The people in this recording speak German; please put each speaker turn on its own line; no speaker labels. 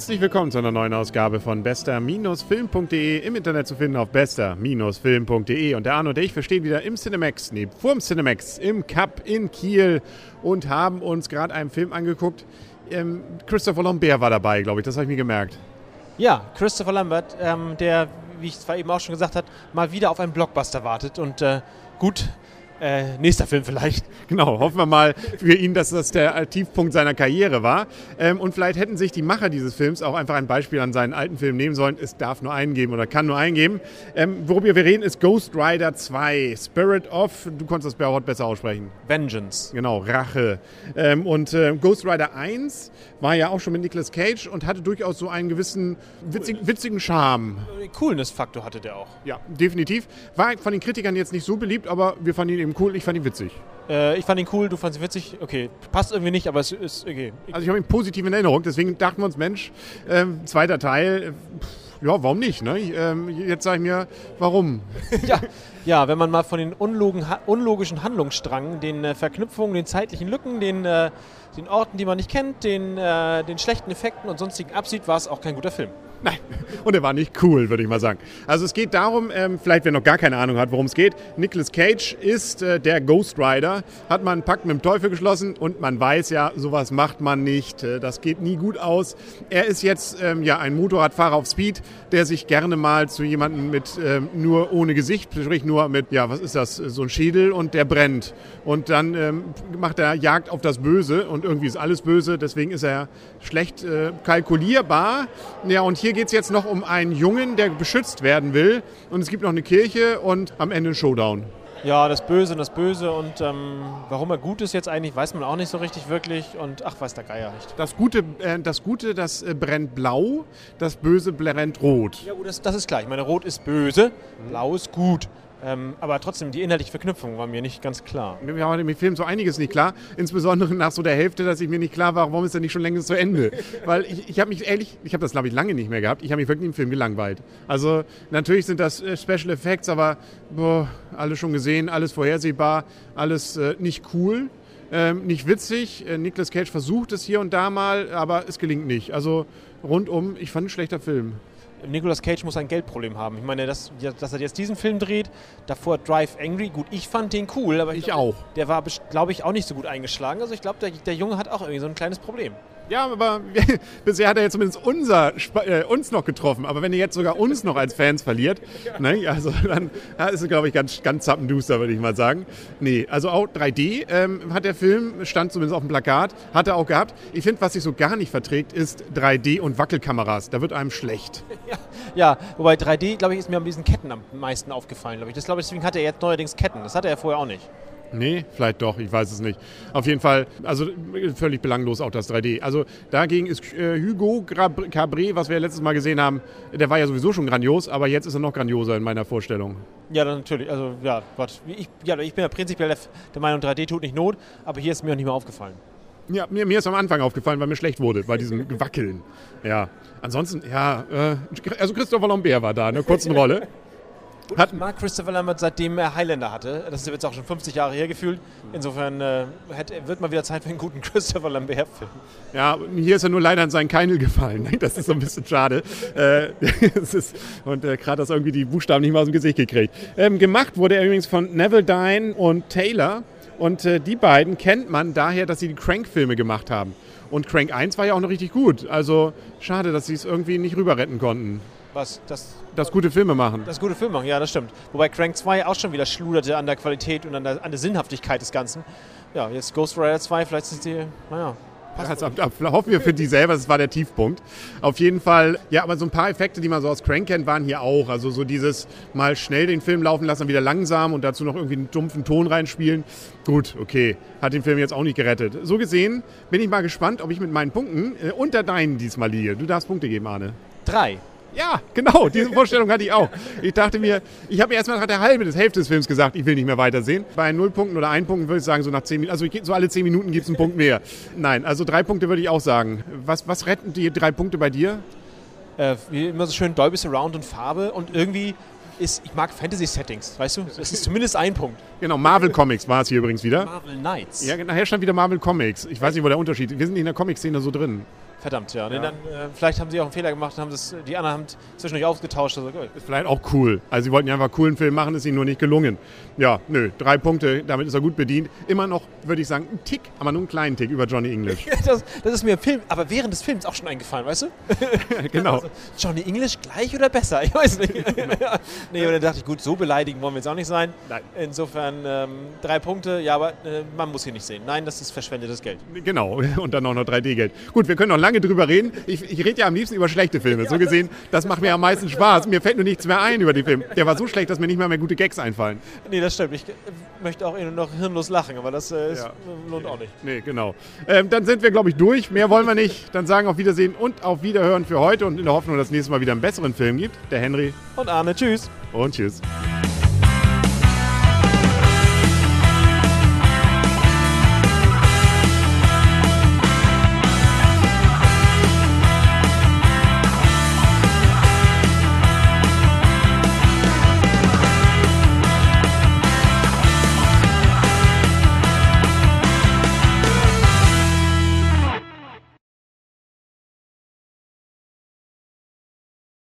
Herzlich willkommen zu einer neuen Ausgabe von bester-film.de im Internet zu finden auf bester-film.de und der Arno und ich, wir stehen wieder im Cinemax, nee, vorm Cinemax im Cup in Kiel und haben uns gerade einen Film angeguckt. Ähm, Christopher Lambert war dabei, glaube ich, das habe ich mir gemerkt.
Ja, Christopher Lambert, ähm, der, wie ich zwar eben auch schon gesagt habe, mal wieder auf einen Blockbuster wartet und äh, gut, äh, nächster Film vielleicht.
Genau, hoffen wir mal für ihn, dass das der Tiefpunkt seiner Karriere war. Ähm, und vielleicht hätten sich die Macher dieses Films auch einfach ein Beispiel an seinen alten Film nehmen sollen. Es darf nur einen geben oder kann nur einen geben. Ähm, worüber wir reden, ist Ghost Rider 2, Spirit of, du konntest das Bärhort besser aussprechen.
Vengeance.
Genau, Rache. Ähm, und äh, Ghost Rider 1 war ja auch schon mit Nicolas Cage und hatte durchaus so einen gewissen witzigen, witzigen Charme.
Coolness-Faktor hatte der auch.
Ja, definitiv. War von den Kritikern jetzt nicht so beliebt, aber wir fanden ihn eben cool. Ich fand ihn witzig.
Äh, ich fand ihn cool, du fandest ihn witzig. Okay, passt irgendwie nicht, aber es ist okay.
Also ich habe ihn positiv in Erinnerung, deswegen dachten wir uns, Mensch, äh, zweiter Teil, äh, ja, warum nicht? Ne? Ich, ähm, jetzt sage ich mir, warum?
ja, ja, wenn man mal von den unlogen, unlogischen Handlungsstrang, den äh, Verknüpfungen, den zeitlichen Lücken, den, äh, den Orten, die man nicht kennt, den, äh, den schlechten Effekten und sonstigen absieht, war es auch kein guter Film.
Nein, und er war nicht cool, würde ich mal sagen. Also es geht darum, ähm, vielleicht wer noch gar keine Ahnung hat, worum es geht. Nicolas Cage ist äh, der Ghost Rider, hat man einen Pakt mit dem Teufel geschlossen und man weiß ja, sowas macht man nicht. Äh, das geht nie gut aus. Er ist jetzt ähm, ja ein Motorradfahrer auf Speed, der sich gerne mal zu jemandem mit ähm, nur ohne Gesicht, sprich nur mit, ja, was ist das, so ein Schädel und der brennt. Und dann ähm, macht er Jagd auf das Böse und irgendwie ist alles böse, deswegen ist er schlecht äh, kalkulierbar. Ja, und hier hier geht es jetzt noch um einen Jungen, der beschützt werden will. Und es gibt noch eine Kirche und am Ende ein Showdown.
Ja, das Böse und das Böse und ähm, warum er gut ist jetzt eigentlich, weiß man auch nicht so richtig wirklich und ach, weiß der Geier nicht.
Das Gute, äh, das, Gute das äh, brennt blau, das Böse brennt rot.
Ja gut, das, das ist klar. Ich meine, rot ist böse, blau ist gut. Ähm, aber trotzdem, die inhaltliche Verknüpfung war mir nicht ganz klar.
Mir war im Film so einiges nicht klar. Insbesondere nach so der Hälfte, dass ich mir nicht klar war, warum ist er nicht schon längst zu Ende. Weil ich, ich habe mich ehrlich, ich habe das glaube ich lange nicht mehr gehabt, ich habe mich wirklich im Film gelangweilt. Also natürlich sind das äh, Special Effects, aber boah, alles schon gesehen, alles vorhersehbar, alles äh, nicht cool. Ähm, nicht witzig. Äh, Nicolas Cage versucht es hier und da mal, aber es gelingt nicht. Also rundum, ich fand ein schlechter Film.
Nicolas Cage muss ein Geldproblem haben. Ich meine, dass, dass er jetzt diesen Film dreht, davor Drive Angry, gut, ich fand den cool, aber
ich, ich glaub, auch.
Der war, glaube ich, auch nicht so gut eingeschlagen. Also ich glaube, der, der Junge hat auch irgendwie so ein kleines Problem.
Ja, aber bisher hat er jetzt zumindest unser, äh, uns noch getroffen. Aber wenn er jetzt sogar uns noch als Fans verliert, ne, also dann ja, ist es, glaube ich, ganz, ganz zappenduster, würde ich mal sagen. Nee, also auch 3D ähm, hat der Film, stand zumindest auf dem Plakat, hat er auch gehabt. Ich finde, was sich so gar nicht verträgt, ist 3D und Wackelkameras. Da wird einem schlecht.
Ja, ja wobei 3D, glaube ich, ist mir an diesen Ketten am meisten aufgefallen, glaube ich. Das glaube ich, deswegen hat er jetzt neuerdings Ketten. Das hatte er vorher auch nicht.
Nee, vielleicht doch, ich weiß es nicht. Auf jeden Fall, also völlig belanglos auch das 3D. Also dagegen ist äh, Hugo Cabré, was wir ja letztes Mal gesehen haben, der war ja sowieso schon grandios, aber jetzt ist er noch grandioser in meiner Vorstellung.
Ja, natürlich. Also ja, Gott. Ich, ja, ich bin ja prinzipiell der, der Meinung, 3D tut nicht Not, aber hier ist mir auch nicht mehr aufgefallen.
Ja, mir, mir ist am Anfang aufgefallen, weil mir schlecht wurde bei diesem Wackeln. Ja. Ansonsten, ja, äh, also Christopher Lambert war da, eine kurze Rolle.
Hat mag Christopher Lambert seitdem er Highlander hatte. Das ist jetzt auch schon 50 Jahre her gefühlt. Insofern äh, hat, wird mal wieder Zeit für einen guten Christopher Lambert-Film.
Ja, hier ist er nur leider in seinen Keinel gefallen. Das ist so ein bisschen schade. äh, ist, und äh, gerade das irgendwie die Buchstaben nicht mal aus dem Gesicht gekriegt. Ähm, gemacht wurde er übrigens von Neville Dine und Taylor. Und äh, die beiden kennt man daher, dass sie die Crank-Filme gemacht haben. Und Crank 1 war ja auch noch richtig gut. Also schade, dass sie es irgendwie nicht rüber retten konnten.
Was? Das,
das gute Filme machen.
Das gute Filme machen, ja, das stimmt. Wobei Crank 2 auch schon wieder schluderte an der Qualität und an der, an der Sinnhaftigkeit des Ganzen. Ja, jetzt Ghost Rider 2, vielleicht sind die, naja,
also, hoffen wir für die selber, das war der Tiefpunkt. Auf jeden Fall, ja, aber so ein paar Effekte, die man so aus Crank kennt, waren hier auch. Also so dieses mal schnell den Film laufen lassen, wieder langsam und dazu noch irgendwie einen dumpfen Ton reinspielen. Gut, okay, hat den Film jetzt auch nicht gerettet. So gesehen bin ich mal gespannt, ob ich mit meinen Punkten äh, unter deinen diesmal liege. Du darfst Punkte geben, Arne.
Drei.
Ja, genau, diese Vorstellung hatte ich auch. Ich dachte mir, ich habe mir erstmal nach der Hälfte des Hälfte des Films gesagt, ich will nicht mehr weitersehen. Bei null Punkten oder ein Punkten würde ich sagen, so nach zehn Minuten, also so alle zehn Minuten gibt es einen Punkt mehr. Nein, also drei Punkte würde ich auch sagen. Was, was retten die drei Punkte bei dir?
Äh, wie immer so schön Dolby Surround und Farbe und irgendwie ist, ich mag Fantasy-Settings, weißt du? Das ist zumindest ein Punkt.
Genau, Marvel Comics war es hier übrigens wieder.
Marvel Knights.
Ja, nachher stand wieder Marvel Comics. Ich weiß nicht, wo der Unterschied ist. Wir sind nicht in der Comic-Szene so drin.
Verdammt, ja.
Ja.
dann, äh, vielleicht haben sie auch einen Fehler gemacht und haben das, die anderen haben zwischendurch ausgetauscht. Also, gut.
Ist vielleicht auch cool. Also sie wollten ja einfach einen coolen Film machen, ist ihnen nur nicht gelungen. Ja, nö, drei Punkte, damit ist er gut bedient. Immer noch, würde ich sagen, ein Tick, aber nur einen kleinen Tick über Johnny English.
das, das ist mir im Film, aber während des Films auch schon eingefallen, weißt du?
genau.
Also, Johnny English gleich oder besser? Ich weiß nicht. nee, und dann dachte ich, gut, so beleidigend wollen wir jetzt auch nicht sein.
Nein.
Insofern ähm, drei Punkte, ja, aber äh, man muss hier nicht sehen. Nein, das ist verschwendetes Geld.
Genau, und dann auch noch 3D-Geld. Gut, wir können noch lange drüber reden. Ich, ich rede ja am liebsten über schlechte Filme. So gesehen, das macht mir am meisten Spaß. Mir fällt nur nichts mehr ein über den Film. Der war so schlecht, dass mir nicht mal mehr gute Gags einfallen.
Nee, das stimmt. Ich möchte auch nur noch hirnlos lachen, aber das äh, ist,
Ja.
lohnt auch nicht.
Nee, genau. Ähm, dann sind wir, glaube ich, durch. Mehr wollen wir nicht. Dann sagen auf Wiedersehen und auf Wiederhören für heute und in der Hoffnung, dass es nächstes Mal wieder einen besseren Film gibt. Der Henry
Und Arne, tschüss.
und tschüss.